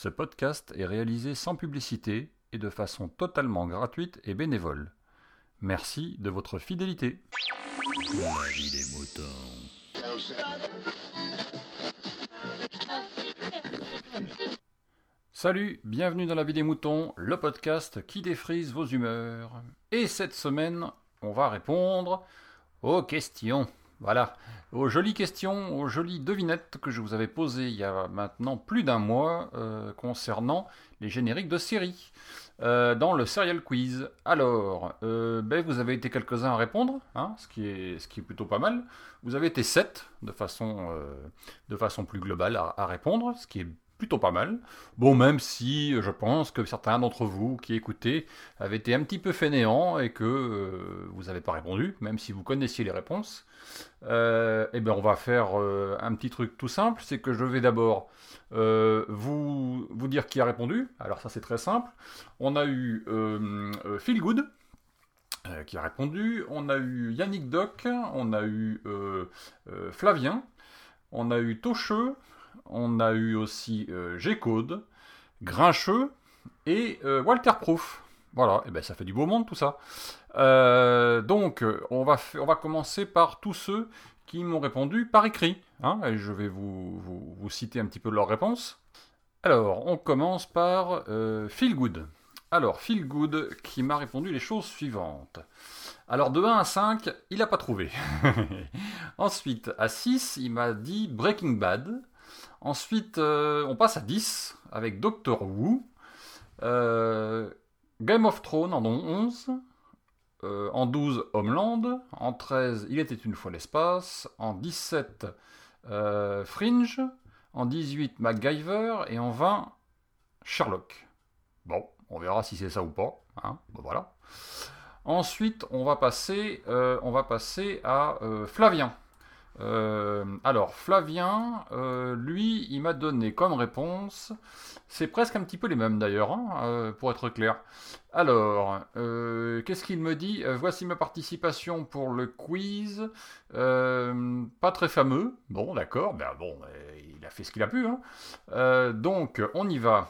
Ce podcast est réalisé sans publicité et de façon totalement gratuite et bénévole. Merci de votre fidélité. Salut, bienvenue dans la vie des moutons, le podcast qui défrise vos humeurs. Et cette semaine, on va répondre aux questions. Voilà, aux jolies questions, aux jolies devinettes que je vous avais posées il y a maintenant plus d'un mois euh, concernant les génériques de séries euh, dans le Serial Quiz. Alors, euh, ben, vous avez été quelques-uns à répondre, hein, ce, qui est, ce qui est plutôt pas mal. Vous avez été 7 de façon, euh, de façon plus globale à, à répondre, ce qui est plutôt pas mal. Bon, même si euh, je pense que certains d'entre vous qui écoutez avaient été un petit peu fainéants et que euh, vous n'avez pas répondu, même si vous connaissiez les réponses. Euh, eh bien, on va faire un petit truc tout simple, c'est que je vais d'abord vous, vous dire qui a répondu. Alors ça c'est très simple. On a eu Phil Good. qui a répondu, on a eu Yannick Doc, on a eu Flavien, on a eu Tocheux, on a eu aussi euh, G-Code, Grincheux et euh, Walter Proof. Voilà, et ben ça fait du beau monde tout ça. Euh, donc, on va, commencer par tous ceux qui m'ont répondu par écrit. hein, je vais vous, citer un petit peu leurs réponses. Alors, on commence par euh, Phil Good. Alors, Phil Good qui m'a répondu les choses suivantes. Alors, de 1 à 5, il n'a pas trouvé. Ensuite, à 6, il m'a dit Breaking Bad. Ensuite, euh, on passe à 10 avec Doctor Who. Euh, Game of Thrones en 11. Euh, en 12, Homeland. En 13, Il était une fois l'espace. En 17, euh, Fringe. En 18, MacGyver. Et en 20, Sherlock. Bon, on verra si c'est ça ou pas. Hein. Ensuite, on va passer, on va passer à Flavien. Euh, alors, Flavien, euh, lui, il m'a donné comme réponse, c'est presque un petit peu les mêmes d'ailleurs, hein, euh, pour être clair. Alors, qu'est-ce qu'il me dit? Voici ma participation pour le quiz. Pas très fameux. Bon, d'accord, ben il a fait ce qu'il a pu. hein. Donc, on y va.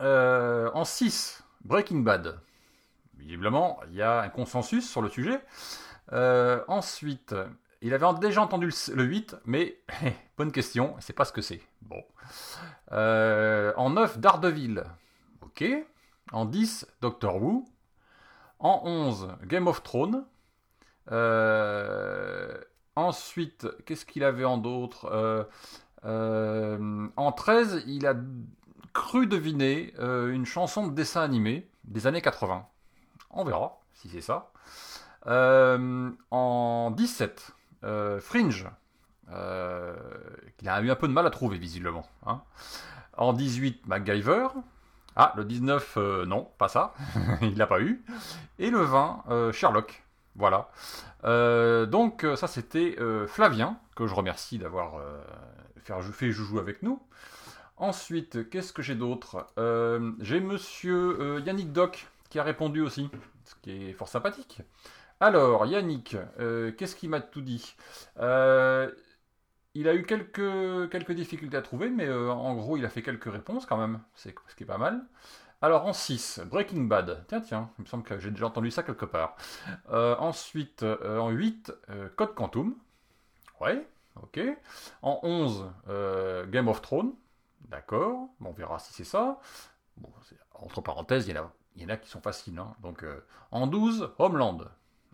En 6, Breaking Bad. Visiblement, il y a un consensus sur le sujet. Ensuite, il avait déjà entendu le, le 8, mais bonne question, c'est pas ce que c'est. Bon. Euh, en 9, Daredevil. Ok. En 10, Doctor Who. En 11, Game of Thrones. Euh, ensuite, qu'est-ce qu'il avait en d'autre? Euh, euh, En 13, il a cru deviner une chanson de dessin animé des années 80. On verra si c'est ça. En 17, euh, Fringe. Euh, qu'il a eu un peu de mal à trouver visiblement. hein. En 18, MacGyver. Ah, le 19, euh, non, pas ça. Il l'a pas eu. Et le 20, euh, Sherlock. Voilà. Euh, donc euh, ça c'était euh, Flavien, que je remercie d'avoir euh, fait joujou avec nous. Ensuite, qu'est-ce que j'ai d'autre? Euh, J'ai monsieur euh, Yannick Doc qui a répondu aussi, ce qui est fort sympathique. Alors, Yannick, euh, qu'est-ce qu'il m'a tout dit? Euh, Il a eu quelques, difficultés à trouver, mais euh, en gros, il a fait quelques réponses quand même, ce qui est pas mal. Alors, en 6, Breaking Bad. Tiens, tiens, il me semble que j'ai déjà entendu ça quelque part. Ensuite, en 8, euh, Code Quantum. Ouais, ok. En 11, euh, Game of Thrones. D'accord, on verra si c'est ça. Entre parenthèses, il y, en a, qui sont faciles. hein. Donc, en 12, Homeland.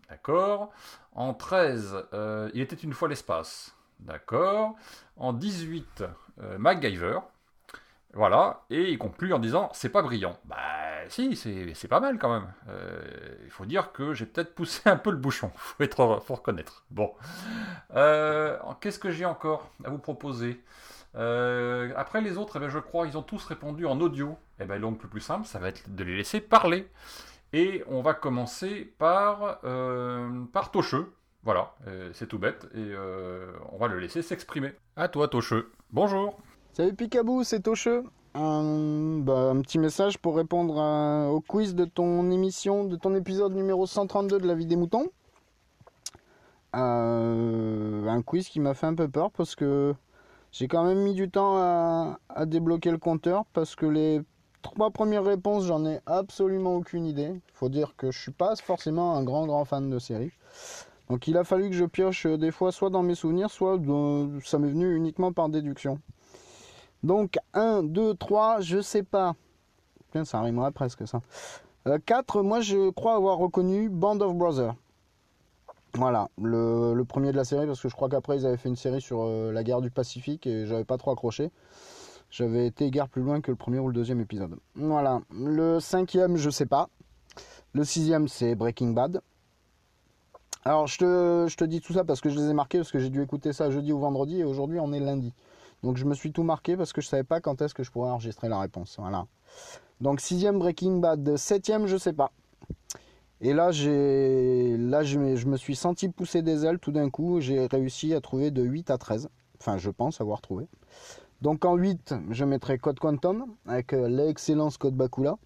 D'accord. En 13, euh, Il était une fois l'espace. D'accord. En 18, euh, MacGyver. Voilà. Et il conclut en disant C'est pas brillant. Bah, si, c'est pas mal quand même. Euh, Il faut dire que j'ai peut-être poussé un peu le bouchon. Faut, être, faut reconnaître. Bon. Euh, Qu'est-ce que j'ai encore à vous proposer? Après les autres, eh ben, je crois ils ont tous répondu en audio. Et ben donc le plus simple, ça va être de les laisser parler. Et on va commencer par, euh, par. Voilà, euh, c'est tout bête. Et euh, on va le laisser s'exprimer. À toi Tocheux. Bonjour. Salut Picabou, c'est Tocheux. Un, bah, un petit message pour répondre au quiz de ton émission, de ton épisode numéro 132 de la vie des moutons. Euh, un quiz qui m'a fait un peu peur parce que J'ai quand même mis du temps à débloquer le compteur parce que les trois premières réponses, j'en ai absolument aucune idée. Faut dire que je suis pas forcément un grand grand fan de série. Donc il a fallu que je pioche euh, des fois soit dans mes souvenirs, soit de- ça m'est venu uniquement par déduction. Donc 1, 2, 3, je sais pas. Ça rimerait presque ça. 4, moi je crois avoir reconnu Band of Brothers. Voilà, le, premier de la série, parce que je crois qu'après ils avaient fait une série sur euh, la guerre du Pacifique et j'avais pas trop accroché. J'avais été égard plus loin que le premier ou le deuxième épisode. Voilà, le cinquième, je sais pas. Le sixième, c'est Breaking Bad. Alors je te, je te dis tout ça parce que je les ai marqués, parce que j'ai dû écouter ça jeudi ou vendredi et aujourd'hui on est lundi. Donc je me suis tout marqué parce que je savais pas quand est-ce que je pourrais enregistrer la réponse. Voilà. Donc sixième Breaking Bad, septième je sais pas. Et là j'ai là je, je me suis senti pousser des ailes tout d'un coup. J'ai réussi à trouver de 8 à 13. Enfin je pense avoir trouvé. Donc en 8 je mettrai Code Quantum avec euh, l'excellent Scott Bakula.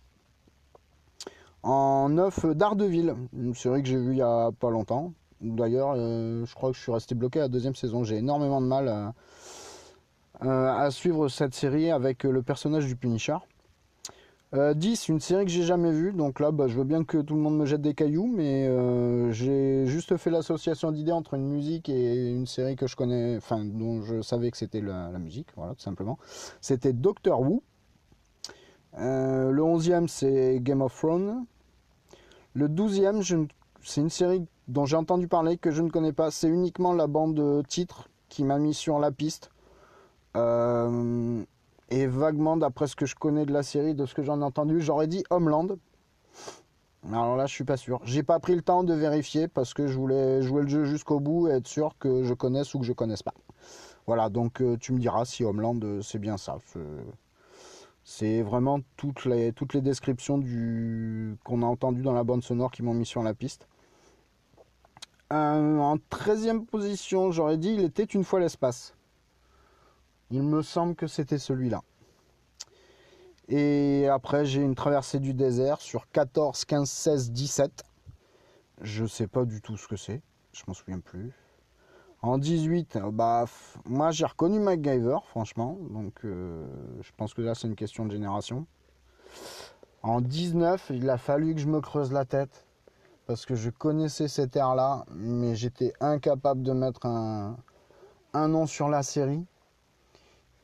En 9 Daredevil, une série que j'ai vue il y a pas longtemps. D'ailleurs euh, je crois que je suis resté bloqué à la deuxième saison. J'ai énormément de mal à, euh, à suivre cette série avec le personnage du Punisher. Euh, 10, une série que j'ai jamais vue, donc là bah, je veux bien que tout le monde me jette des cailloux, mais euh, j'ai juste fait l'association d'idées entre une musique et une série que je connais, enfin dont je savais que c'était la, musique, voilà tout simplement. C'était Doctor Who. Euh, le 11e c'est Game of Thrones. Le 12e je ne- c'est une série dont j'ai entendu parler que je ne connais pas, c'est uniquement la bande titre qui m'a mis sur la piste. Euh, et vaguement, d'après ce que je connais de la série, de ce que j'en ai entendu, j'aurais dit Homeland. Alors là, je suis pas sûr. J'ai pas pris le temps de vérifier parce que je voulais jouer le jeu jusqu'au bout et être sûr que je connaisse ou que je connaisse pas. Voilà, donc euh, tu me diras si Homeland euh, c'est bien ça. C'est- vraiment toutes les, descriptions qu'on a entendues dans la bande sonore qui m'ont mis sur la piste. Euh, en 13e position, j'aurais dit Il était une fois l'espace. Il me semble que c'était celui-là. Et après, j'ai une traversée du désert sur 14, 15, 16, 17. Je sais pas du tout ce que c'est. Je m'en souviens plus. En 18, euh, bah, moi j'ai reconnu MacGyver, franchement. Donc euh, je pense que là c'est une question de génération. En 19, il a fallu que je me creuse la tête. Parce que je connaissais cet air-là, mais j'étais incapable de mettre un nom sur la série.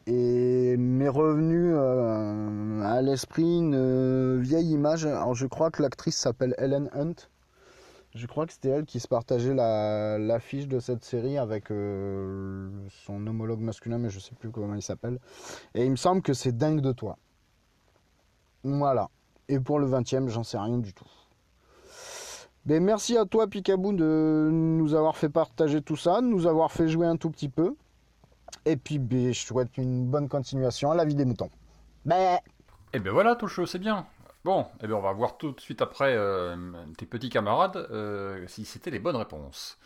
Et m'est revenu euh, à l'esprit une euh, vieille image. Alors je crois que l'actrice s'appelle Ellen Hunt. Je crois que c'était elle qui se partageait la- l'affiche de cette série avec euh, son homologue masculin, mais je sais plus comment il s'appelle. Et il me semble que c'est dingue de toi. Voilà. Et pour le 20 e j'en sais rien du tout. Ben, merci à toi, Picaboo, de nous avoir fait partager tout ça, de nous avoir fait jouer un tout petit peu. Et puis, je souhaite une bonne continuation à la vie des moutons. Ben. Et ben voilà, Toucheux, c'est bien. Bon, et ben on va voir tout de suite après euh, tes petits camarades euh, si c'était les bonnes réponses.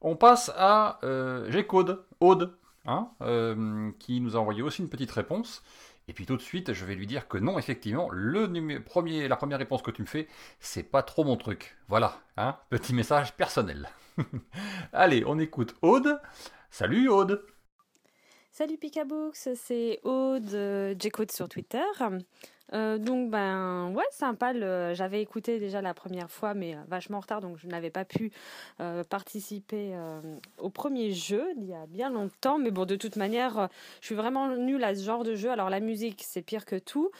On passe à euh, G-Code, Aude, hein, euh, qui nous a envoyé aussi une petite réponse. Et puis tout de suite, je vais lui dire que non, effectivement, le premier, la première réponse que tu me fais, c'est pas trop mon truc. Voilà, hein, petit message personnel. Allez, on écoute Aude. Salut Aude. Salut Picabooks, c'est Aude, euh, sur Twitter. Euh, donc ben ouais sympa j'avais écouté déjà la première fois mais euh, vachement en retard donc je n'avais pas pu euh, participer au premier jeu il y a bien longtemps. Mais bon de toute manière je suis vraiment nulle à ce genre de jeu. Alors la musique c'est pire que tout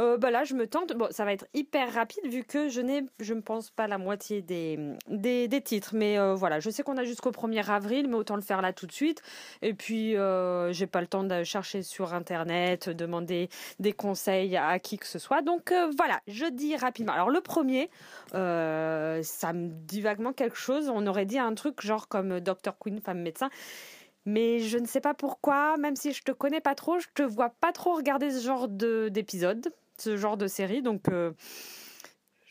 euh, bah là je me tente bon ça va être hyper rapide vu que je n'ai je ne pense pas la moitié des, des, des titres mais euh, voilà je sais qu'on a jusqu'au 1er avril mais autant le faire là tout de suite et puis euh, j'ai pas le temps de chercher sur internet demander des conseils à qui que ce soit. Donc euh, voilà, je dis rapidement. Alors le premier, euh, ça me dit vaguement quelque chose. On aurait dit un truc genre comme Dr Queen, femme médecin. Mais je ne sais pas pourquoi, même si je te connais pas trop, je te vois pas trop regarder ce genre de- d'épisode, ce genre de série. Donc euh,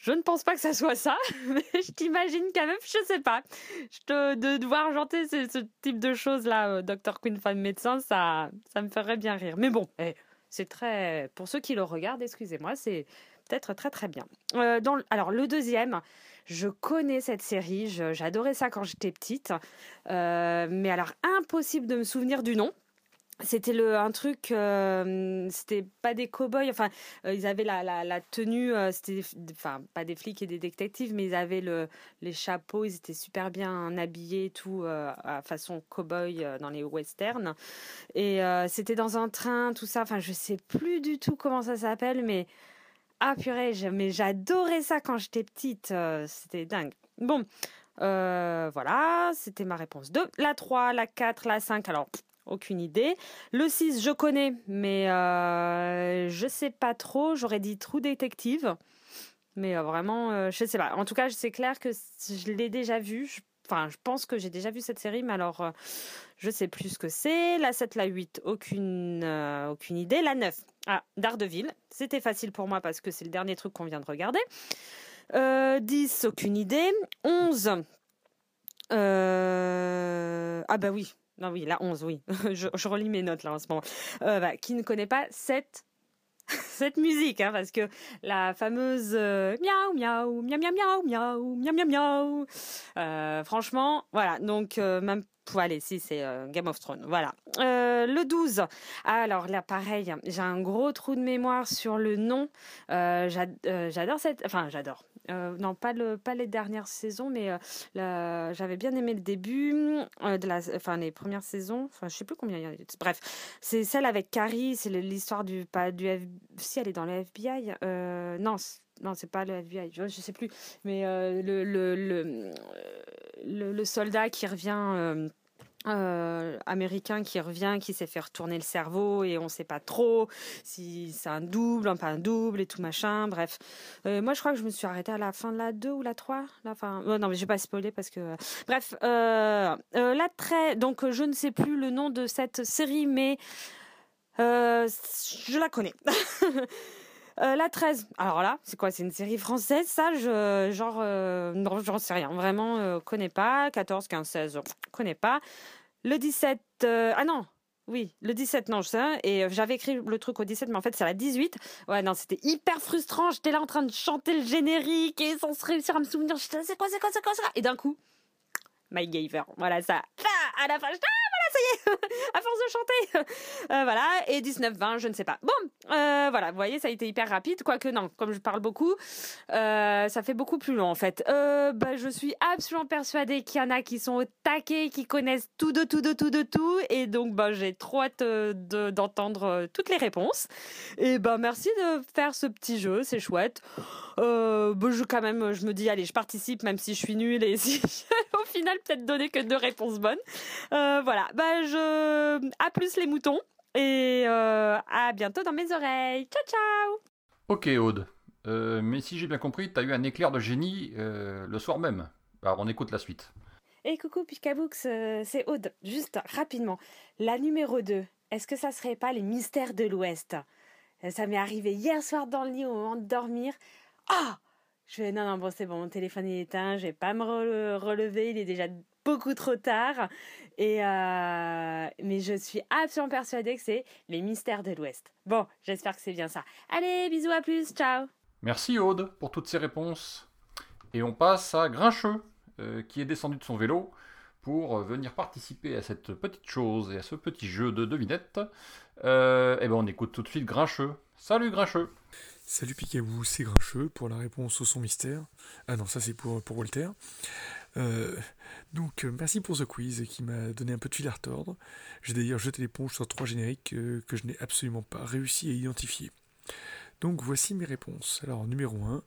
je ne pense pas que ça soit ça, mais je t'imagine quand même, je sais pas. Je te, de devoir chanter ce, type de choses là, Dr Queen, femme médecin, ça, ça me ferait bien rire. Mais bon, eh, c'est très. Pour ceux qui le regardent, excusez-moi, c'est peut-être très très bien. Euh, dans, alors, le deuxième, je connais cette série, j'adorais ça quand j'étais petite, Euh, mais alors, impossible de me souvenir du nom. C'était le un truc euh, c'était pas des cow-boys enfin euh, ils avaient la, la, tenue euh, c'était enfin pas des flics et des détectives mais ils avaient le les chapeaux ils étaient super bien habillés tout à façon cow-boy dans les westerns. Et c'était dans un train tout ça enfin je sais plus du tout comment ça s'appelle mais ah purée mais j'adorais ça quand j'étais petite c'était dingue. Bon voilà c'était ma réponse 2 la 3 la 4 la 5 alors aucune idée. Le 6, je connais, mais euh, je sais pas trop. J'aurais dit True Detective. Mais euh, vraiment, euh, je sais pas. En tout cas, c'est clair que je l'ai déjà vu. Enfin, je pense que j'ai déjà vu cette série, mais alors, euh, je sais plus ce que c'est. La 7, la 8, aucune, aucune idée. La 9, ah, Daredevil. C'était facile pour moi parce que c'est le dernier truc qu'on vient de regarder. 10, aucune idée. 11, ah bah oui, non, oui, la 11, oui. je, relis mes notes là en ce moment. Euh, bah, qui ne connaît pas cette cette musique, hein, parce que la fameuse euh, miaou miaou miaou miaou miaou miaou miaou miaou. Franchement, voilà. Donc euh, même allez, si c'est euh, Game of Thrones, voilà. Le 12. Alors là, pareil, j'ai un gros trou de mémoire sur le nom. J'adore cette, enfin j'adore. Non, pas le, pas les dernières saisons, mais j'avais bien aimé le début la, enfin les premières saisons. Enfin, je sais plus combien il y a. Bref, c'est celle avec Carrie. C'est l'histoire du, pas du, si elle est dans le FBI. non non, c'est pas le FBI, je, sais plus, mais le, le, le, le, soldat qui revient euh, américain qui revient, qui s'est fait retourner le cerveau et on sait pas trop si c'est un double, un pas un double et tout machin. Bref, euh, moi je crois que je me suis arrêtée à la fin de la 2 ou la 3. La fin... non, mais je vais pas spoiler parce que. Bref, euh, la très. Donc je ne sais plus le nom de cette série, mais je la connais. la 13, alors là, c'est quoi? C'est une série française, ça? Je, Genre, non, j'en sais rien, vraiment, connais pas. 14, 15, 16, connais pas. Le 17, euh, ah non, oui, le 17, non, je sais. Et euh, j'avais écrit le truc au 17, mais en fait, c'est la 18. Ouais, non, c'était hyper frustrant. J'étais là en train de chanter le générique et sans se réussir à me souvenir. J'étais là, c'est quoi, c'est quoi, c'est quoi, c'est quoi? Et d'un coup, My Gaver. Voilà ça. à la fin, je ça y est, à force de chanter. Euh, voilà, et 19-20, je ne sais pas. Bon, euh, voilà, vous voyez, ça a été hyper rapide, quoique non, comme je parle beaucoup, euh, ça fait beaucoup plus long en fait. bah, je suis absolument persuadée qu'il y en a qui sont au taquet, qui connaissent tout de tout de tout de tout, et donc bah, j'ai trop hâte d'entendre toutes les réponses. Et bah, merci de faire ce petit jeu, c'est chouette. bah, je, quand même, je me dis, allez, je participe même si je suis nulle et si au final peut-être donner que deux réponses bonnes. voilà. Bah, je. À plus les moutons. Et euh, à bientôt dans mes oreilles. Ciao, ciao Ok, Aude. Euh, mais si j'ai bien compris, t'as eu un éclair de génie euh, le soir même. Alors, on écoute la suite. Et coucou, Pikaboux, c'est Aude. Juste rapidement. La numéro 2, est-ce que ça serait pas les mystères de l'Ouest? Ça m'est arrivé hier soir dans le lit au moment de dormir. Ah Je vais, non, non, bon, c'est bon, mon téléphone est éteint, je vais pas me relever, il est déjà beaucoup trop tard. Et euh, mais je suis absolument persuadée que c'est les mystères de l'Ouest. Bon, j'espère que c'est bien ça. Allez, bisous, à plus, ciao. Merci Aude pour toutes ces réponses. Et on passe à Grincheux, euh, qui est descendu de son vélo pour euh, venir participer à cette petite chose et à ce petit jeu de devinette. et ben on écoute tout de suite Grincheux. Salut Grincheux Salut Picabou, c'est Grincheux pour la réponse au son mystère. Ah non, ça c'est pour, pour Walter. Euh, donc euh, merci pour ce quiz qui m'a donné un peu de fil à retordre. J'ai d'ailleurs jeté l'éponge sur trois génériques euh, que je n'ai absolument pas réussi à identifier. Donc voici mes réponses. Alors numéro 1,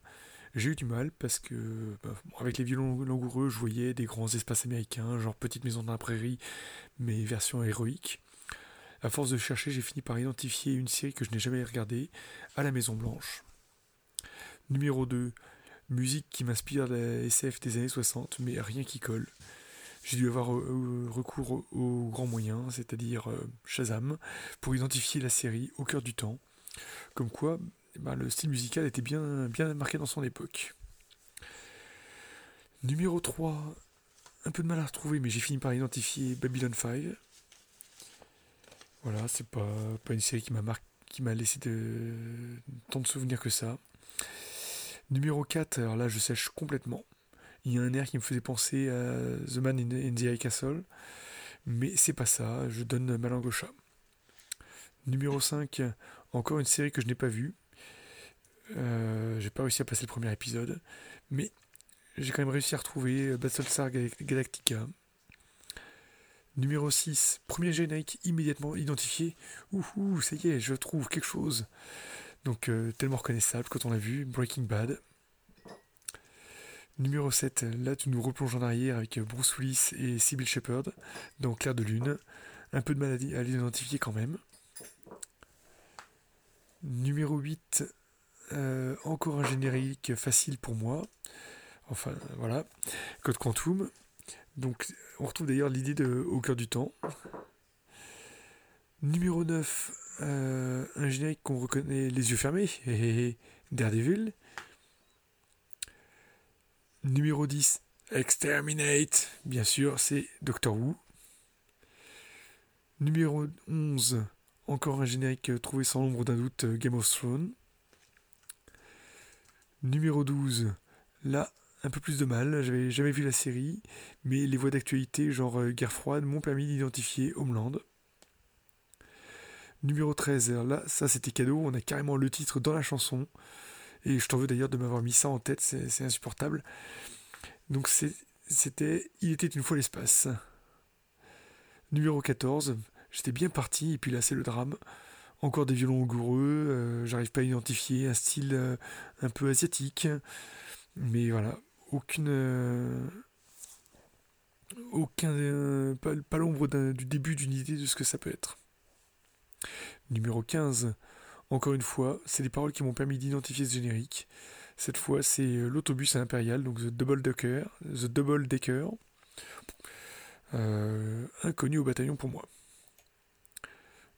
j'ai eu du mal parce que bah, avec les violons langoureux, je voyais des grands espaces américains, genre Petite Maison dans la Prairie, mais version héroïque. À force de chercher, j'ai fini par identifier une série que je n'ai jamais regardée, à la Maison Blanche. Numéro 2, musique qui m'inspire la SF des années 60, mais rien qui colle. J'ai dû avoir euh, recours aux grands moyens, c'est-à-dire euh, Shazam, pour identifier la série au cœur du temps. Comme quoi, eh ben, le style musical était bien, marqué dans son époque. Numéro 3, un peu de mal à retrouver, mais j'ai fini par identifier Babylon 5. Voilà, c'est pas, pas une série qui m'a laissé tant de souvenirs que ça. Numéro 4, alors là je sèche complètement. Il y a un air qui me faisait penser à The Man in, the High Castle, mais c'est pas ça, je donne ma langue au chat. Numéro 5, encore une série que je n'ai pas vue. Euh, j'ai pas réussi à passer le premier épisode, mais j'ai quand même réussi à retrouver Battlestar Galactica. Numéro 6, premier générique immédiatement identifié. Ouh, ça y est, je trouve quelque chose. Donc euh, tellement reconnaissable quand on l'a vu, Breaking Bad. Numéro 7, là tu nous replonges en arrière avec Bruce Willis et Sybil Shepard dans Clair de Lune. Un peu de maladie à l'identifier quand même. Numéro 8, euh, encore un générique facile pour moi. Enfin voilà, Code Quantum. Donc on retrouve d'ailleurs l'idée de Au cœur du temps. Numéro 9, euh, un générique qu'on reconnaît les yeux fermés, Daredevil. Numéro 10, Exterminate, bien sûr, c'est Doctor Who. Numéro 11, encore un générique trouvé sans l'ombre d'un doute, Game of Thrones. Numéro 12, là, un peu plus de mal, j'avais jamais vu la série, mais les voix d'actualité, genre euh, Guerre froide, m'ont permis d'identifier Homeland. Numéro 13, là, ça c'était cadeau, on a carrément le titre dans la chanson. Et je t'en veux d'ailleurs de m'avoir mis ça en tête, c'est insupportable. Donc c'était Il était une fois l'espace. Numéro 14, j'étais bien parti, et puis là c'est le drame. Encore des violons goureux, euh, j'arrive pas à identifier un style euh, un peu asiatique. Mais voilà, aucune. Euh, aucun. pas l'ombre du début d'une idée de ce que ça peut être. Numéro 15, encore une fois, c'est les paroles qui m'ont permis d'identifier ce générique. Cette fois, c'est euh, l'autobus à l'impérial, donc The Double Decker. The Double Decker. Euh, inconnu au bataillon pour moi.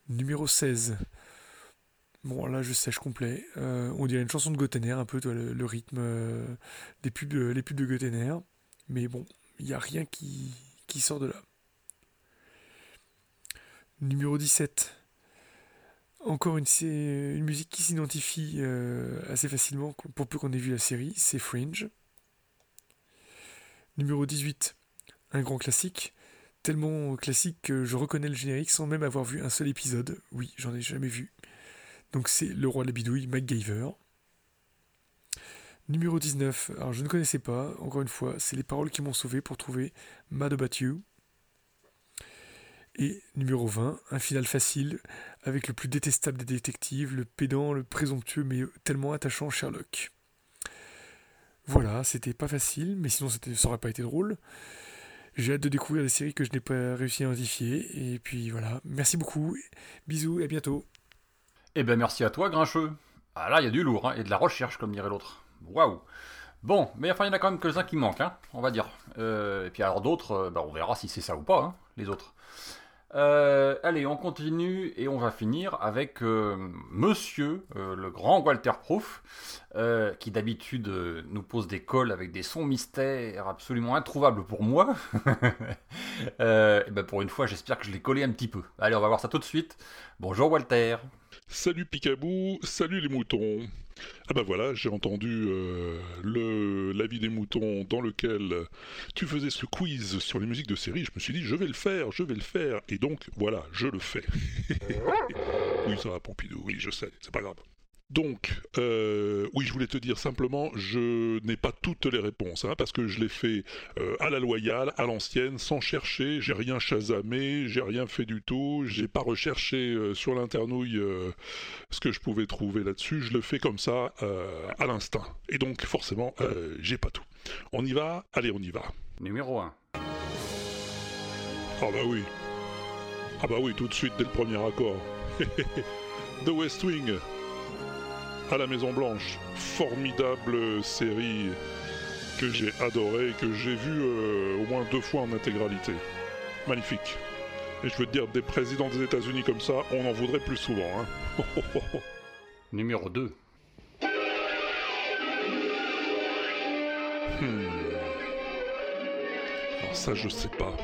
Numéro 16. Bon, là, je sèche complet. Euh, on dirait une chanson de Gotener, un peu, le, rythme des pubs, les pubs de Gotener. Mais bon, il n'y a rien qui, qui sort de là. Numéro 17. Encore une, musique qui s'identifie euh, assez facilement pour peu qu'on ait vu la série, c'est Fringe. Numéro 18, un grand classique, tellement classique que je reconnais le générique sans même avoir vu un seul épisode. Oui, j'en ai jamais vu. Donc c'est Le Roi de la Bidouille, MacGyver. Numéro 19, alors je ne connaissais pas, encore une fois, c'est les paroles qui m'ont sauvé pour trouver Mad About You. Et numéro 20, un final facile, avec le plus détestable des détectives, le pédant, le présomptueux, mais tellement attachant Sherlock. Voilà, c'était pas facile, mais sinon ça aurait pas été drôle. J'ai hâte de découvrir des séries que je n'ai pas réussi à identifier. Et puis voilà, merci beaucoup, bisous et à bientôt. Eh ben merci à toi, Grincheux. Ah là, il y a du lourd, hein, et de la recherche, comme dirait l'autre. Waouh Bon, mais enfin, il y en a quand même quelques-uns qui manquent, hein, on va dire. Euh, et puis alors d'autres, euh, bah, on verra si c'est ça ou pas, hein, les autres. Euh, allez, on continue et on va finir avec euh, Monsieur, euh, le grand Walter Proof, qui d'habitude nous pose des calls avec des sons mystères absolument introuvables pour moi. et ben pour une fois, j'espère que je l'ai collé un petit peu. Allez, on va voir ça tout de suite. Bonjour Walter. Salut Picabou, salut les moutons. Ah bah voilà, j'ai entendu euh, le l'avis des moutons dans lequel tu faisais ce quiz sur les musiques de série. Je me suis dit, je vais le faire, je vais le faire. Et donc, voilà, je le fais. oui, ça va, Pompidou, oui, je sais, c'est pas grave. Donc, euh, oui, je voulais te dire simplement, je n'ai pas toutes les réponses, hein, parce que je l'ai fait euh, à la loyale, à l'ancienne, sans chercher, j'ai rien chasamé, j'ai rien fait du tout, j'ai pas recherché euh, sur l'internouille ce que je pouvais trouver là-dessus, je le fais comme ça, à l'instinct. Et donc, forcément, j'ai pas tout. On y va? Allez, on y va. Numéro 1. Ah bah oui. Ah bah oui, tout de suite, dès le premier accord. The West Wing à la Maison Blanche. Formidable série que j'ai adorée, que j'ai vue euh, au moins deux fois en intégralité. Magnifique. Et je veux te dire, des présidents des États-Unis comme ça, on en voudrait plus souvent. Hein. Numéro 2. Hmm. Alors ça, je sais pas.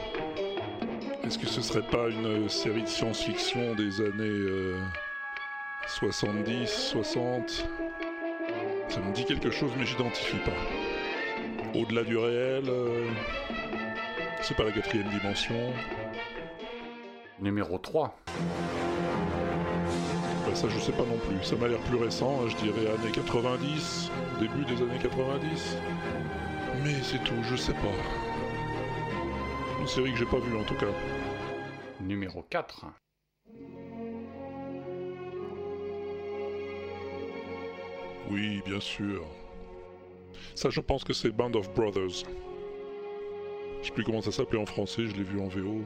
Est-ce que ce serait pas une série de science-fiction des années... Euh, 70, 60. Ça me dit quelque chose, mais j'identifie pas. Au-delà du réel, euh, c'est pas la quatrième dimension. Numéro 3. Après ça, je sais pas non plus. Ça m'a l'air plus récent, hein, je dirais années 90, début des années 90. Mais c'est tout, je sais pas. Une série que j'ai pas vue en tout cas. Numéro 4. Oui, bien sûr. Ça, je pense que c'est Band of Brothers. Je sais plus comment ça s'appelait en français, je l'ai vu en VO.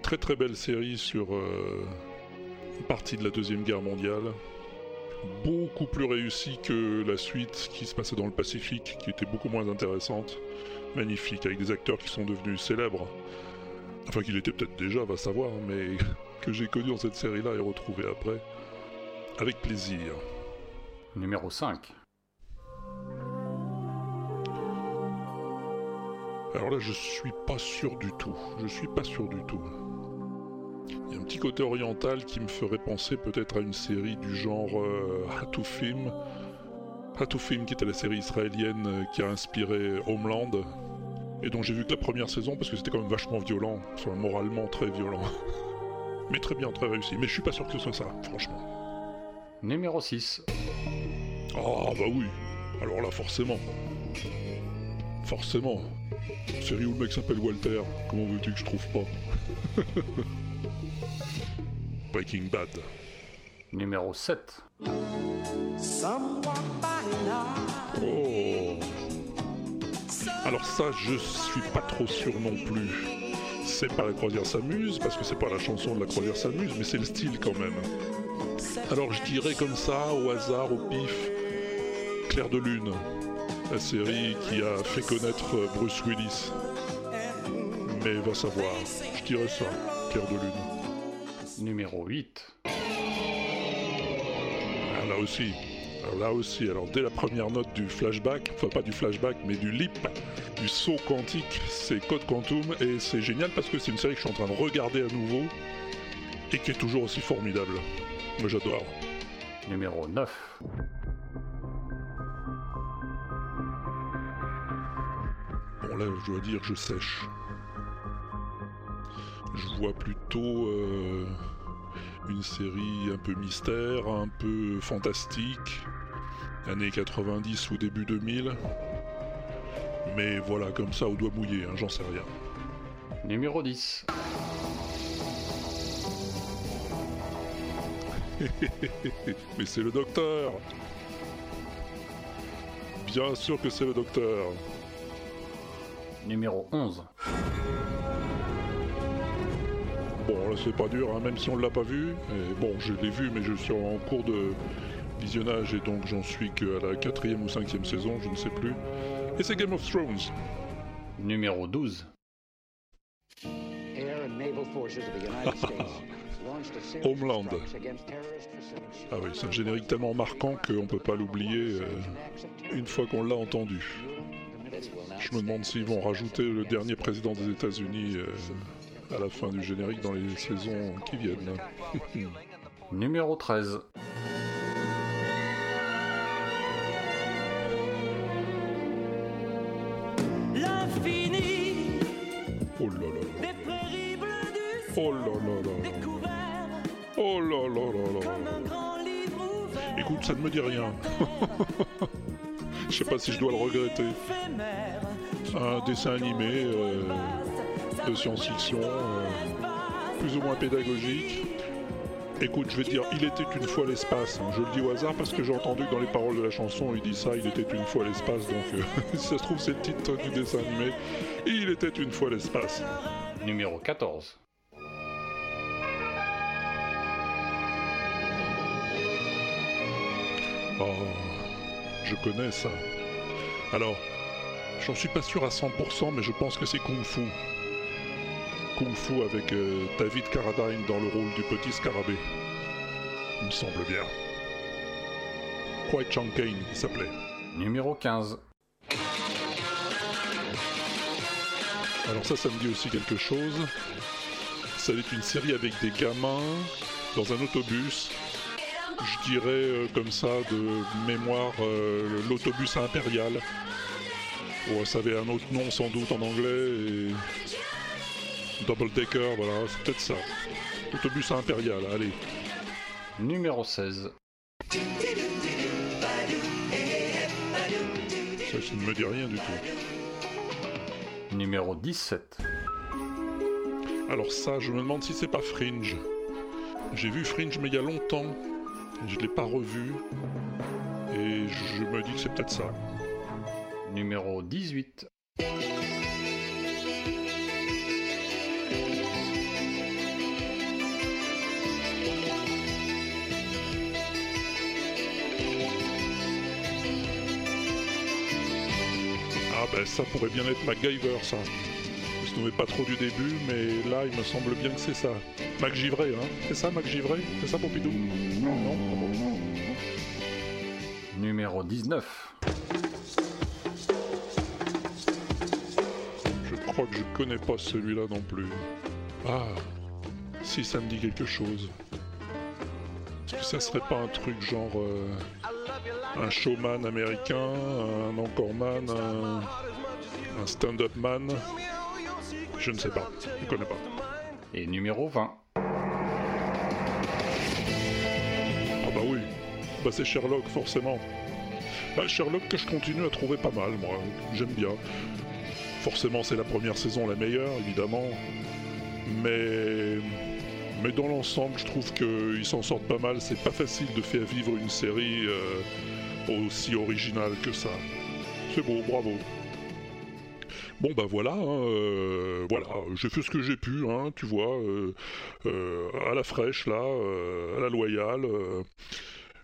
Très très belle série sur euh, une partie de la Deuxième Guerre mondiale. Beaucoup plus réussie que la suite qui se passait dans le Pacifique, qui était beaucoup moins intéressante. Magnifique, avec des acteurs qui sont devenus célèbres. Enfin, qu'il était peut-être déjà, va savoir, mais que j'ai connu dans cette série-là et retrouvé après. Avec plaisir. Numéro 5. Alors là, je suis pas sûr du tout. Je suis pas sûr du tout. Il y a un petit côté oriental qui me ferait penser peut-être à une série du genre euh, Hatufim. Hatufim qui était la série israélienne euh, qui a inspiré Homeland. Et dont j'ai vu que la première saison parce que c'était quand même vachement violent. Enfin, moralement très violent. Mais très bien, très réussi. Mais je suis pas sûr que ce soit ça, franchement. Numéro 6. Ah bah oui. Alors là, forcément. Forcément. Série où le mec s'appelle Walter. Comment veux-tu que je trouve pas? Breaking Bad. Numéro 7. Oh. Alors ça, je suis pas trop sûr non plus. C'est pas la croisière s'amuse, parce que c'est pas la chanson de la croisière s'amuse, mais c'est le style quand même. Alors je dirais comme ça, au hasard, au pif, Claire de Lune, la série qui a fait connaître Bruce Willis. Mais va savoir, je dirais ça, Claire de Lune. Numéro 8. Ah, là aussi, alors là aussi, alors dès la première note du flashback, enfin pas du flashback, mais du leap, du saut quantique, c'est Code Quantum, et c'est génial parce que c'est une série que je suis en train de regarder à nouveau, et qui est toujours aussi formidable. Moi j'adore. Numéro 9. Là, je dois dire, je sèche. Je vois plutôt euh, une série un peu mystère, un peu fantastique, années 90 ou début 2000. Mais voilà, comme ça, au doigt mouillé, hein, j'en sais rien. Numéro 10. Mais c'est le docteur Bien sûr que c'est le docteur Numéro 11. Bon, là c'est pas dur, hein, même si on l'a pas vu. Et bon, je l'ai vu, mais je suis en cours de visionnage et donc j'en suis qu'à la quatrième ou cinquième saison, je ne sais plus. Et c'est Game of Thrones. Numéro 12. Air and naval forces of the United States launched a series of Homeland. Ah oui, c'est un générique tellement marquant qu'on peut pas l'oublier euh, une fois qu'on l'a entendu. Je me demande s'ils vont rajouter le dernier président des États-Unis euh, à la fin du générique dans les saisons qui viennent. Numéro 13. L'infini Oh là là là. des prairies bleues du Oh là là là là. découvert Oh là là là là. comme un grand livre ouvert. Écoute, ça ne me dit rien. Je sais pas si je dois le regretter. Éphémère, Un dessin animé euh, de science-fiction, euh, plus ou moins pédagogique. Écoute, je vais te dire, il était une fois l'espace. hein. Je le dis au hasard parce que j'ai entendu que dans les paroles de la chanson, il dit ça, il était une fois l'espace. Donc, euh, si ça se trouve, c'est le titre du dessin animé. Il était une fois l'espace. Numéro 14. Oh, je connais ça. Alors, j'en suis pas sûr à 100%, mais je pense que c'est Kung Fu. Kung Fu avec euh, David Carradine dans le rôle du petit scarabée. Il me semble bien. Kwai Chang Kane, il s'appelait. Numéro 15. Alors ça, ça me dit aussi quelque chose. Ça est une série avec des gamins dans un autobus. Je dirais euh, comme ça de mémoire euh, l'autobus impérial. Bon, ça avait un autre nom sans doute en anglais et double decker, voilà, c'est peut-être ça. Autobus impérial, allez. Numéro 16. Ça, ça ne me dit rien du tout. Numéro 17. Alors ça, je me demande si c'est pas Fringe. J'ai vu Fringe mais il y a longtemps. Je l'ai pas revu. Et je me dis que c'est peut-être ça. Numéro 18. Ah ben ça pourrait bien être MacGyver ça. Je ne souviens pas trop du début, mais là il me semble bien que c'est ça. Mac Givray, hein C'est ça Mac Givray C'est ça Pompidou? Non, non. Numéro 19. Crois que je connais pas celui-là non plus. Ah, si ça me dit quelque chose. Est-ce que ça serait pas un truc genre euh, un showman américain, un encoreman, un, un stand-up man Je ne sais pas, je ne connais pas. Et numéro 20. Ah bah oui, bah c'est Sherlock forcément. Bah Sherlock que je continue à trouver pas mal, moi, j'aime bien. Forcément c'est la première saison la meilleure, évidemment. Mais... Dans l'ensemble, je trouve qu'ils s'en sortent pas mal. C'est pas facile de faire vivre une série euh, aussi originale que ça. C'est beau, bravo. Bon bah voilà, hein, euh, voilà, j'ai fait ce que j'ai pu, hein, tu vois, euh, à la fraîche là, à la loyale.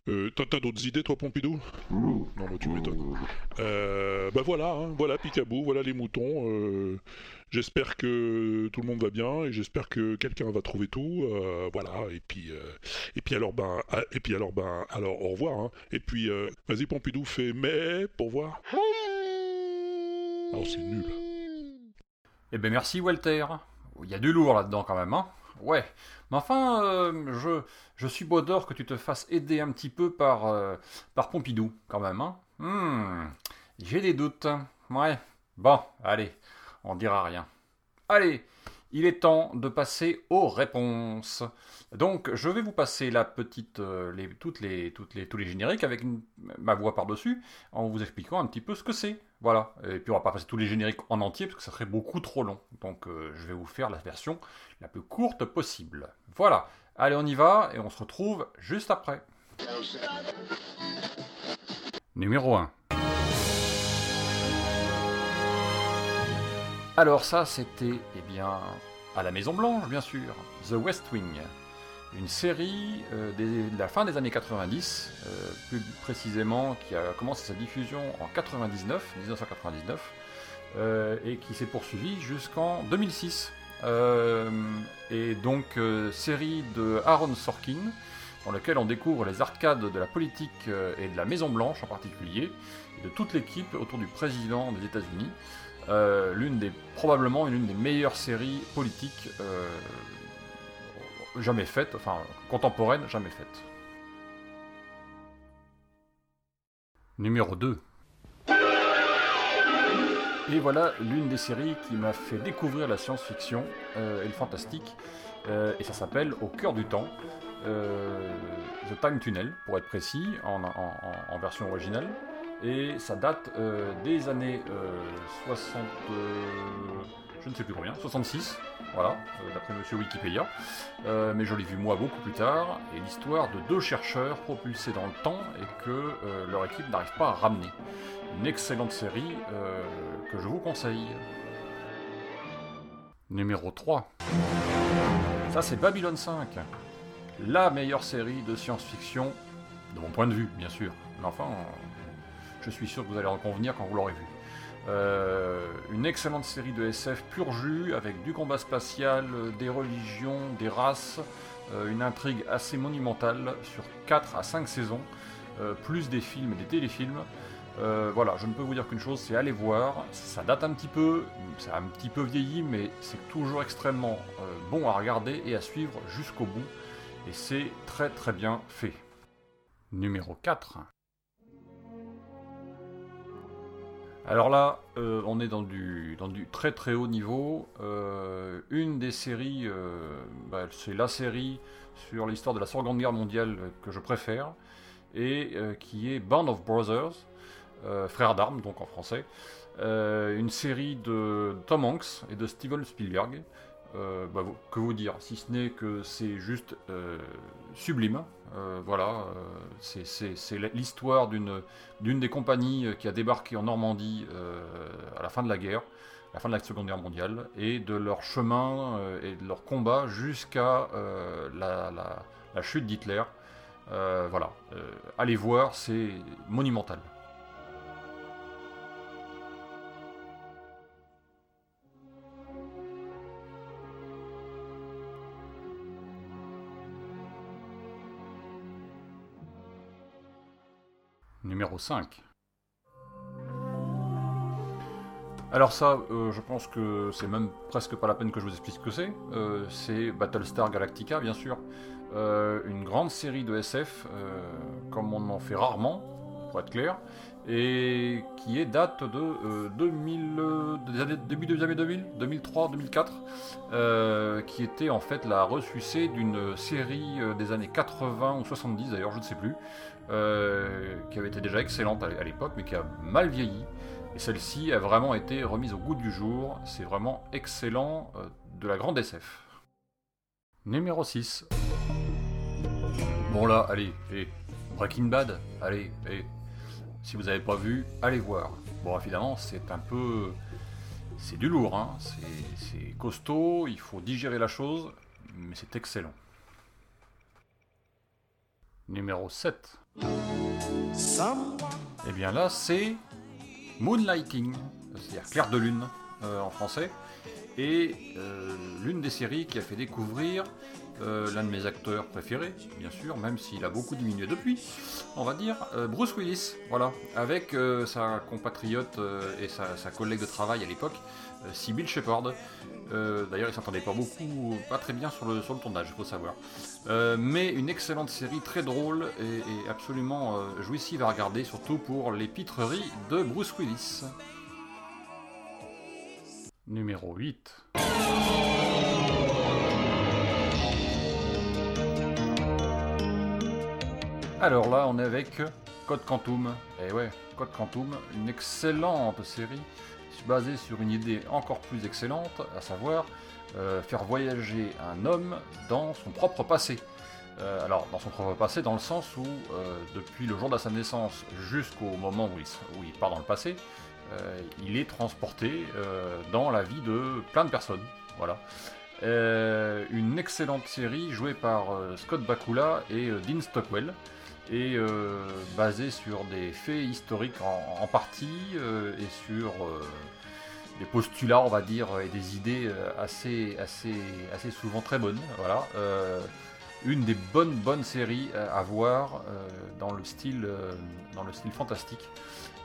Euh. T'as d'autres idées toi Pompidou? Non bah tu m'étonnes. Euh, bah voilà, hein, voilà Picabou, voilà les moutons. euh, j'espère que tout le monde va bien et j'espère que quelqu'un va trouver tout. euh, voilà, et puis euh, et puis alors ben ah, et puis alors ben alors au revoir. hein. Et puis euh, vas-y Pompidou fais mais pour voir. Oh c'est nul. Eh ben merci Walter. Il y a du lourd là-dedans quand même, hein Ouais. Mais enfin, euh, je, je suis beau d'or que tu te fasses aider un petit peu par, euh, par Pompidou, quand même, hein Hmm, J'ai des doutes. Ouais. Bon, allez, on dira rien. Allez, il est temps de passer aux réponses. Donc, je vais vous passer la petite, euh, toutes les, toutes les, tous les génériques avec ma voix par-dessus, en vous expliquant un petit peu ce que c'est. Voilà. Et puis, on va pas passer tous les génériques en entier, parce que ça serait beaucoup trop long. Donc, euh, je vais vous faire la version la plus courte possible. Voilà. Allez, on y va, et on se retrouve juste après. Numéro 1. Alors ça, c'était, eh bien, à la Maison Blanche, bien sûr, The West Wing. Une série euh, de la fin des années 90, euh, plus précisément, qui a commencé sa diffusion en 99, 1999, euh, et qui s'est poursuivie jusqu'en 2006. Euh, et donc, série de Aaron Sorkin, dans laquelle on découvre les arcades de la politique et de la Maison Blanche en particulier, et de toute l'équipe autour du président des États-Unis. L'une des probablement l'une des meilleures séries politiques jamais faites, enfin contemporaines jamais faites. Numéro 2. Et voilà l'une des séries qui m'a fait découvrir la science-fiction euh, et le fantastique, euh, et ça s'appelle Au cœur du temps, euh, The Time Tunnel pour être précis, en, en- en- en version originale. Et ça date des années euh, 60, euh, je ne sais plus combien, 66, voilà, euh, d'après monsieur Wikipédia. Euh, mais je l'ai vu moi beaucoup plus tard, et l'histoire de deux chercheurs propulsés dans le temps et que euh, leur équipe n'arrive pas à ramener. Une excellente série que je vous conseille. Numéro 3. Ça c'est Babylon 5. La meilleure série de science-fiction, de mon point de vue bien sûr. Mais enfin, je suis sûr que vous allez en convenir quand vous l'aurez vu. Euh, une excellente série de SF pur jus avec du combat spatial, des religions, des races, euh, une intrigue assez monumentale sur 4 à 5 saisons, euh, plus des films et des téléfilms. Euh, voilà, je ne peux vous dire qu'une chose, c'est aller voir. Ça date un petit peu, ça a un petit peu vieilli, mais c'est toujours extrêmement bon à regarder et à suivre jusqu'au bout. Et c'est très très bien fait. Numéro 4. Alors là, euh, on est dans du, très très haut niveau. Euh, une des séries, euh, bah, c'est la série sur l'histoire de la Seconde Guerre mondiale que je préfère, et qui est Band of Brothers, frères d'armes donc en français. Une série de Tom Hanks et de Steven Spielberg. Euh, bah, que vous dire, si ce n'est que c'est juste euh, sublime. Euh, voilà, c'est- l'histoire d'une des compagnies qui a débarqué en Normandie à la fin de la guerre, à la fin de la Seconde Guerre mondiale, et de leur chemin et de leur combat jusqu'à la, la- chute d'Hitler. Voilà, allez voir, c'est monumental. Numéro 5. Alors ça, euh, je pense que c'est même presque pas la peine que je vous explique ce que c'est. Euh, c'est Battlestar Galactica, bien sûr. Euh, une grande série de SF, comme on en fait rarement, pour être clair, et qui est date de euh, 2000, euh, des années- début des années 2000, 2003, 2004, euh, qui était en fait la ressucée d'une série des années 80 ou 70 d'ailleurs, je ne sais plus, qui avait été déjà excellente à l'époque, mais qui a mal vieilli. Et celle-ci a vraiment été remise au goût du jour. C'est vraiment excellent euh, de la grande SF. Numéro 6. Bon là, allez, eh, Breaking Bad, allez, eh. si vous n'avez pas vu, allez voir. Bon, évidemment, c'est un peu... C'est du lourd, hein. c'est costaud, il faut digérer la chose, mais c'est excellent. Numéro 7. Et bien là, c'est Moonlighting, c'est-à-dire clair de lune euh, en français, et euh, l'une des séries qui a fait découvrir euh, l'un de mes acteurs préférés, bien sûr, même s'il a beaucoup diminué depuis, on va dire, Bruce Willis, voilà, avec sa compatriote et sa collègue de travail à l'époque, euh, Sybil Shepherd. Euh, D'ailleurs, ils s'entendaient pas beaucoup, pas très bien sur le, sur le tournage, il faut savoir. Euh, mais une excellente série, très drôle et, absolument jouissive à regarder, surtout pour les pitreries de Bruce Willis. Numéro 8. Alors là, on est avec Code Quantum. Et ouais, Code Quantum, une excellente série basée sur une idée encore plus excellente, à savoir euh, faire voyager un homme dans son propre passé. Euh, alors, dans son propre passé, dans le sens où, euh, depuis le jour de sa naissance jusqu'au moment où il, où il part dans le passé, il est transporté dans la vie de plein de personnes. Voilà. Une excellente série jouée par Scott Bakula et Dean Stockwell et basée sur des faits historiques en, partie et sur des postulats, on va dire, et des idées euh, assez, assez, assez souvent très bonnes. Voilà. Euh, une des bonnes bonnes séries euh, à voir dans le style dans le style fantastique.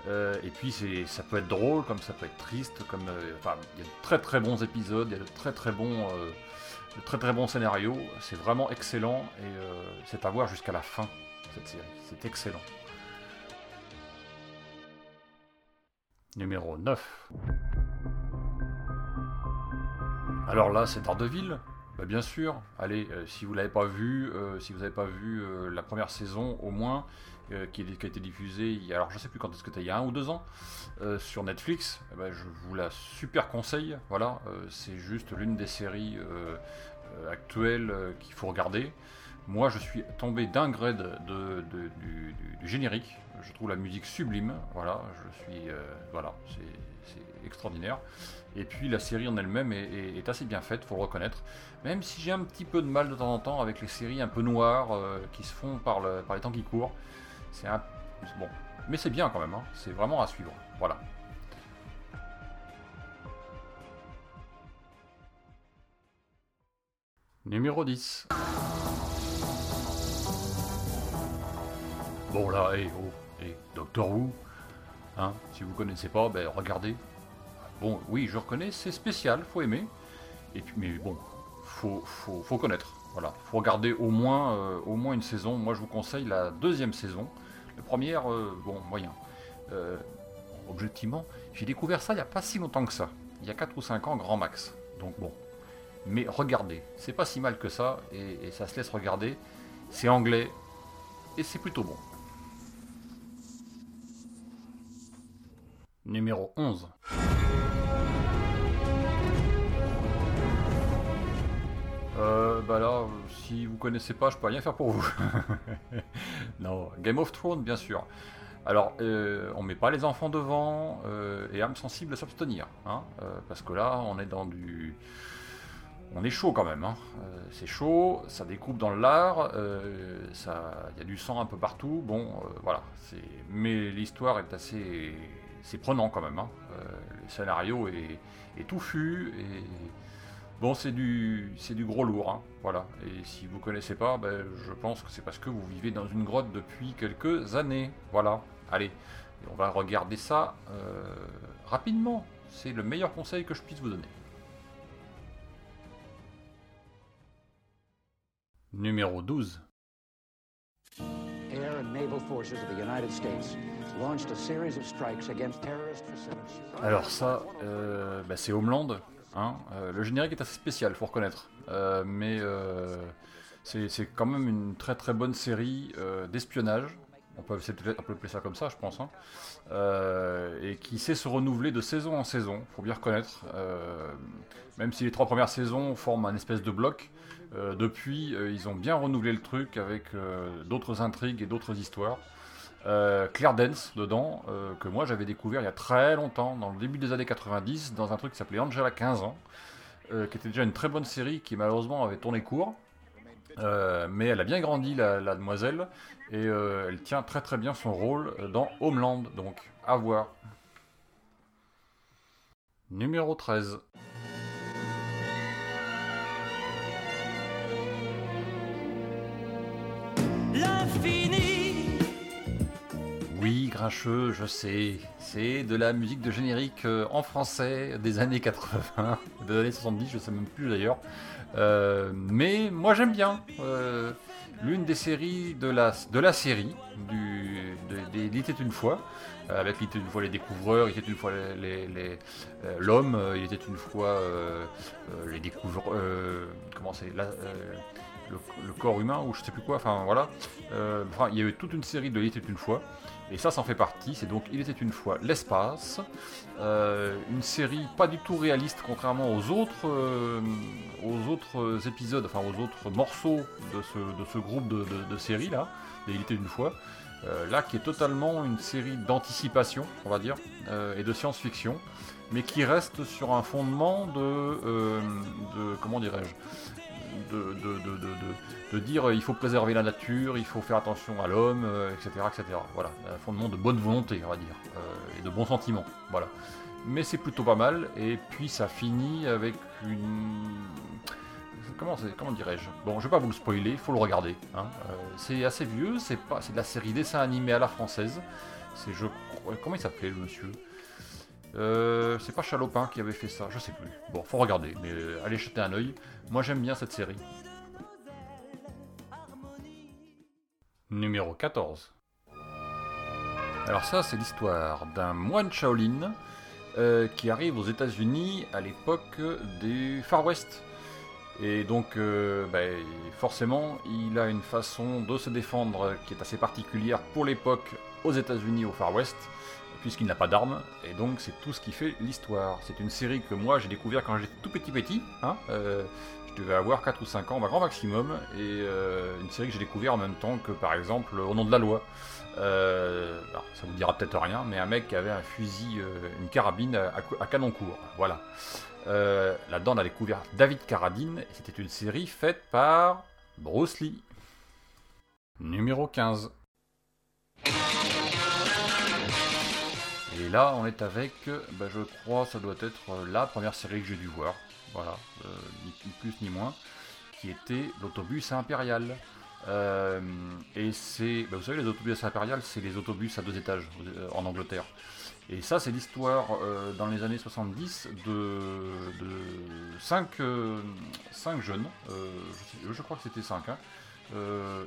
Et puis ça peut être drôle comme ça peut être triste comme enfin il y a de très très bons épisodes, il y a de très très bons de très très bons scénarios, c'est vraiment excellent et c'est à voir jusqu'à la fin cette série, c'est excellent. Numéro 9. Alors là, c'est Daredevil. Bah, bien sûr, allez, euh, si vous l'avez pas vu, euh, si vous n'avez pas vu euh, la première saison au moins, qui, a été diffusée, il y a, alors je sais plus quand est-ce que c'était, il y a un ou deux ans, sur Netflix, ben, je vous la super conseille. Voilà, c'est juste l'une des séries actuelles qu'il faut regarder. Moi, je suis tombé d'un grade de, de- du, du- du générique. Je trouve la musique sublime. Voilà, je suis, voilà, c'est extraordinaire. Et puis la série en elle-même est, assez bien faite, faut le reconnaître. Même si j'ai un petit peu de mal de temps en temps avec les séries un peu noires euh, qui se font par, le- par les temps qui courent. C'est un bon, mais c'est bien quand même. hein. C'est vraiment à suivre. Voilà. Numéro 10. Bon là, eh, oh, eh, Doctor Who, hein, si vous connaissez pas, ben regardez. Bon, oui, je reconnais, c'est spécial, faut aimer. Et puis, mais bon, faut, faut, faut connaître. Voilà, faut regarder au moins, euh, au moins une saison. Moi, je vous conseille la deuxième saison. La première, euh, bon, moyen. Euh, objectivement, j'ai découvert ça il n'y a pas si longtemps que ça. Il y a 4 ou 5 ans, grand max. Donc bon. Mais regardez, c'est pas si mal que ça, et, et ça se laisse regarder. C'est anglais, et c'est plutôt bon. Numéro 11. Bah là, euh, si vous connaissez pas, je peux rien faire pour vous. non, Game of Thrones, bien sûr. Alors, euh, on met pas les enfants devant euh, et âmes sensibles à s'abstenir, hein, euh, parce que là, on est dans du, on est chaud quand même. hein. Euh, c'est chaud, ça découpe dans euh, ça, il y a du sang un peu partout. Bon, euh, voilà. Mais l'histoire est assez, c'est prenant quand même. hein. Euh, le scénario est, est touffu et bon, c'est du, c'est du gros lourd. hein. Voilà. Et si vous connaissez pas, ben, je pense que c'est parce que vous vivez dans une grotte depuis quelques années. Voilà. Allez, on va regarder ça euh, rapidement. C'est le meilleur conseil que je puisse vous donner. Numéro 12. Air and naval forces of the United States launched a series of strikes against terrorist facilities. Alors ça, euh, bah, c'est Homeland. Hein. Euh, le générique est assez spécial, faut reconnaître. Euh, mais euh, c'est quand même une très très bonne série d'espionnage. On peut, on peut appeler ça comme ça, je pense. hein. Et qui sait se renouveler de saison en saison, faut bien reconnaître. Même si les trois premières saisons forment un espèce de bloc, depuis, ils ont bien renouvelé le truc avec d'autres intrigues et d'autres histoires. Euh, Claire Dance dedans, euh, que moi j'avais découvert il y a très longtemps, dans le début des années 90, dans un truc qui s'appelait Angela 15 ans, euh, qui était déjà une très bonne série qui malheureusement avait tourné court. Mais elle a bien grandi la, la demoiselle et elle tient très très bien son rôle dans Homeland, donc à voir. Numéro 13. Grincheux, je sais. C'est de la musique de générique euh, en français des années 80, des années 70, je sais même plus d'ailleurs. Euh, mais moi j'aime bien. Euh, L'une des séries de la, de la série, du, de, Il était une fois, avec Il était une fois les découvreurs, Il était une fois les- les- les- l'homme, Il était une fois les découvreurs. comment c'est le, corps humain, ou je sais plus quoi, enfin voilà. Il y a eu toute une série de Il était une fois. Et ça, ça en fait partie. C'est donc Il était une fois l'espace. Euh, une série pas du tout réaliste, contrairement aux autres, euh, aux autres épisodes, enfin aux autres morceaux de ce, de ce groupe de, de, séries là, Il était une fois. Euh, là, qui est totalement une série d'anticipation, on va dire, et de science-fiction, mais qui reste sur un fondement de, de comment dirais-je, de, de, de, de, dire euh, il faut préserver la nature, il faut faire attention à l'homme, euh, etc., etc. Voilà, un fondement de bonne volonté, on va dire, euh, et de bons sentiments. Voilà. Mais c'est plutôt pas mal, et puis ça finit avec une. Comment, comment dirais-je? Bon, je vais pas vous le spoiler, il faut le regarder. hein. C'est assez vieux, c'est pas, c'est de la série dessin animé à la française. C'est je comment il s'appelait le monsieur? C'est pas Chalopin qui avait fait ça, je sais plus. Bon, faut regarder, mais allez jeter un œil. Moi j'aime bien cette série. Numéro 14. Alors ça, c'est l'histoire d'un moine Shaolin euh, qui arrive aux États-Unis à l'époque du Far West. Et donc, euh, ben, forcément, il a une façon de se défendre qui est assez particulière pour l'époque aux États-Unis, au Far West, puisqu'il n'a pas d'armes. Et donc, c'est tout ce qui fait l'histoire. C'est une série que moi j'ai découvert quand j'étais tout petit petit. Hein, euh, je devais avoir 4 ou 5 ans, ma grand maximum. Et euh, une série que j'ai découvert en même temps que, par exemple, Au nom de la loi. Euh, alors, ça vous dira peut-être rien, mais un mec qui avait un fusil, euh, une carabine à, canon court. Voilà. Euh, Là-dedans, on a découvert David Carradine, et c'était une série faite par Bruce Lee. Numéro 15. Et là, on est avec, bah, je crois, ça doit être la première série que j'ai dû voir. Voilà, euh, ni plus ni moins, qui était l'autobus impérial. Euh, et c'est, bah, vous savez, les autobus impériales, c'est les autobus à deux étages euh, en Angleterre. Et ça, c'est l'histoire dans les années 70 de, de cinq, cinq jeunes, je, crois que c'était cinq, hein,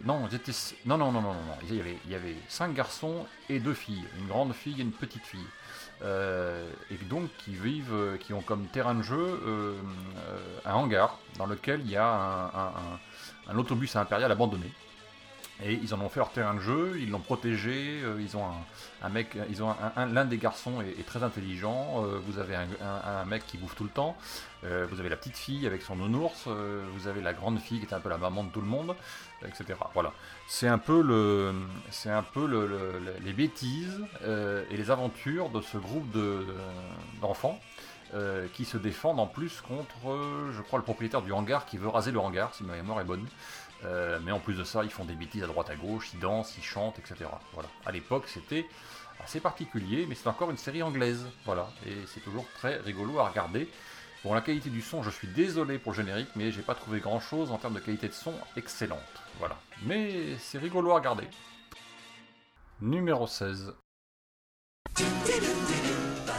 non, ils non, non, non, non, non. Il y avait, il y avait cinq garçons et deux filles, une grande fille et une petite fille. Euh, et donc qui vivent, euh, qui ont comme terrain de jeu euh, un hangar dans lequel il y a un, un- un- un autobus impérial abandonné. Et ils en ont fait leur terrain de jeu, ils l'ont protégé, ils ont un, mec, ils ont un- un- l'un des garçons est, très intelligent, euh, vous avez un, mec qui bouffe tout le temps, euh, vous avez la petite fille avec son nounours, euh, vous avez la grande fille qui est un peu la maman de tout le monde, etc. Voilà. C'est un peu, c'est un peu le- le- le- les bêtises et les aventures de ce groupe de- d'enfants qui se défendent en plus contre, je crois, le propriétaire du hangar qui veut raser le hangar, si ma mémoire est bonne. Euh, mais en plus de ça, ils font des bêtises à droite à gauche, ils dansent, ils chantent, etc. Voilà. À l'époque, c'était assez particulier, mais c'est encore une série anglaise. Voilà. Et c'est toujours très rigolo à regarder. Bon, la qualité du son, je suis désolé pour le générique, mais j'ai pas trouvé grand chose en termes de qualité de son excellente. Voilà. Mais c'est rigolo à regarder. Numéro 16.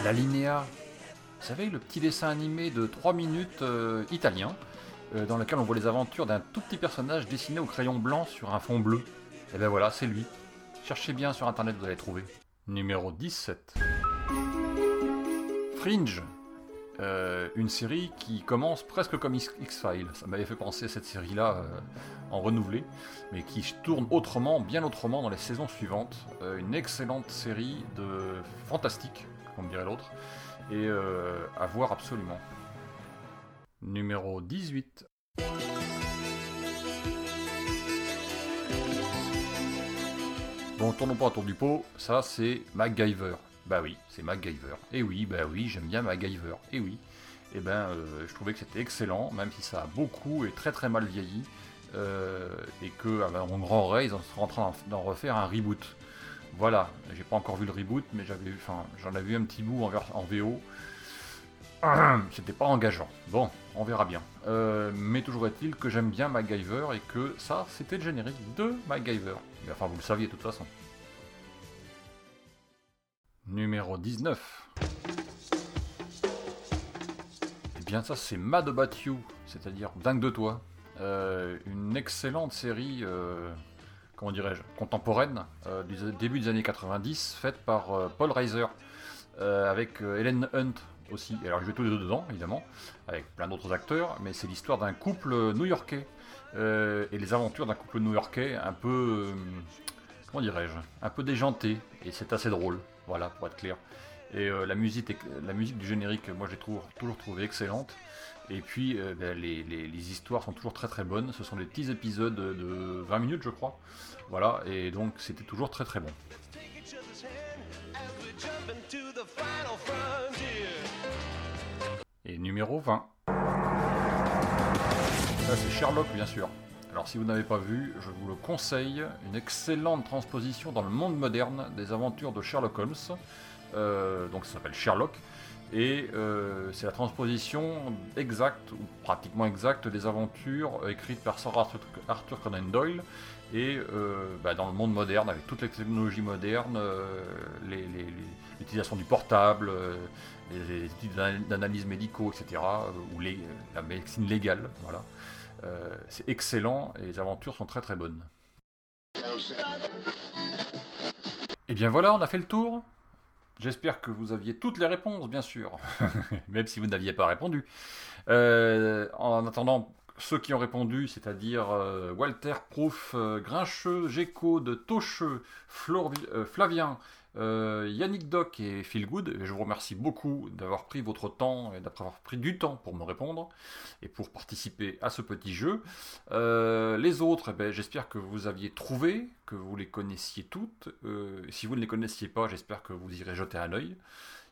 La Linéa. Vous savez, le petit dessin animé de 3 minutes euh, italien, euh, dans lequel on voit les aventures d'un tout petit personnage dessiné au crayon blanc sur un fond bleu. Et ben voilà, c'est lui. Cherchez bien sur internet, vous allez trouver. Numéro 17. Fringe. Euh, une série qui commence presque comme X-Files. Ça m'avait fait penser à cette série-là euh, en renouvelé, mais qui tourne autrement, bien autrement dans les saisons suivantes. Une excellente série de fantastique, comme dirait l'autre, et à voir absolument. Numéro 18. Bon, tournons pas autour du pot, ça c'est MacGyver. Bah oui, c'est MacGyver. Et oui, bah oui, j'aime bien MacGyver. Et oui. Et ben, euh, je trouvais que c'était excellent, même si ça a beaucoup et très très mal vieilli. euh, et que, à mon grand rêve, ils sont en train d'en refaire un reboot. Voilà, j'ai pas encore vu le reboot, mais j'avais enfin, j'en avais vu un petit bout en, en VO. C'était pas engageant. Bon, on verra bien. Euh, mais toujours est-il que j'aime bien MacGyver et que ça, c'était le générique de MacGyver. Mais enfin, vous le saviez de toute façon. Numéro 19. Eh bien, ça, c'est Mad About You, c'est-à-dire Dingue de toi. Euh, une excellente série, euh, comment dirais-je, contemporaine, du début des années 90, faite par Paul Reiser, avec Helen Hunt aussi. Alors, je vais tous les deux dedans, évidemment, avec plein d'autres acteurs, mais c'est l'histoire d'un couple new-yorkais euh, et les aventures d'un couple new-yorkais un peu, euh, comment dirais-je, un peu déjanté, et c'est assez drôle, voilà, pour être clair. Et euh, la, musique, la musique du générique, moi j'ai toujours, toujours trouvé excellente. Et puis ben, les, les- les histoires sont toujours très très bonnes. Ce sont des petits épisodes de 20 minutes, je crois. Voilà, et donc c'était toujours très très bon. Et numéro 20. Ça c'est Sherlock bien sûr. Alors si vous n'avez pas vu, je vous le conseille, une excellente transposition dans le monde moderne des aventures de Sherlock Holmes. Euh, donc ça s'appelle Sherlock. Et euh, c'est la transposition exacte, ou pratiquement exacte, des aventures écrites par Sir Arthur, Conan Doyle. Et euh, bah, dans le monde moderne, avec toutes les technologies modernes, l'utilisation du portable, les, études d'ana- d'analyse médicaux, etc., euh, ou les- la médecine légale, voilà. Euh, c'est excellent et les aventures sont très très bonnes. Et bien voilà, on a fait le tour. J'espère que vous aviez toutes les réponses, bien sûr, même si vous n'aviez pas répondu. Euh, en attendant, ceux qui ont répondu, c'est-à-dire euh, Walter, Proof, Grincheux, Géco, de Tocheux, Flor- Flavien, euh, Yannick Doc et Phil Good, je vous remercie beaucoup d'avoir pris votre temps et d'avoir pris du temps pour me répondre et pour participer à ce petit jeu. Euh, les autres, eh ben, j'espère que vous aviez trouvé, que vous les connaissiez toutes. Euh, si vous ne les connaissiez pas, j'espère que vous irez jeter un œil.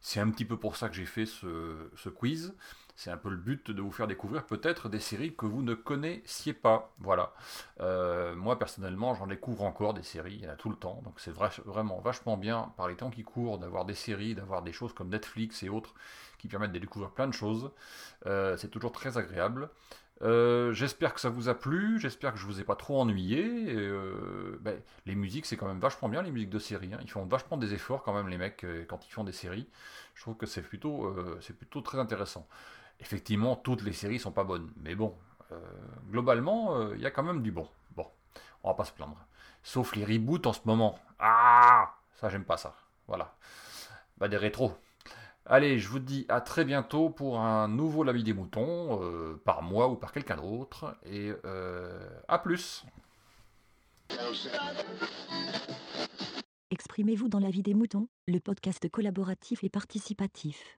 C'est un petit peu pour ça que j'ai fait ce, ce quiz. C'est un peu le but de vous faire découvrir peut-être des séries que vous ne connaissiez pas. Voilà. Euh, moi personnellement, j'en découvre encore des séries, il y en a tout le temps. Donc c'est vra- vraiment vachement bien par les temps qui courent d'avoir des séries, d'avoir des choses comme Netflix et autres qui permettent de découvrir plein de choses. Euh, c'est toujours très agréable. Euh, j'espère que ça vous a plu, j'espère que je vous ai pas trop ennuyé. Ben, les musiques, c'est quand même vachement bien, les musiques de série. hein. Ils font vachement des efforts quand même, les mecs, quand ils font des séries. Je trouve que c'est plutôt très intéressant. Effectivement, toutes les séries sont pas bonnes, mais bon, euh, globalement, euh, il y a quand même du bon. Bon, On va pas se plaindre. Sauf les reboots en ce moment. Ah Ça, j'aime pas ça. Voilà. Bah, des rétros. Allez, je vous dis à très bientôt pour un nouveau L'Avis des Moutons, euh, par moi ou par quelqu'un d'autre. Et euh, à plus Exprimez-vous dans la vie des moutons, le podcast collaboratif et participatif.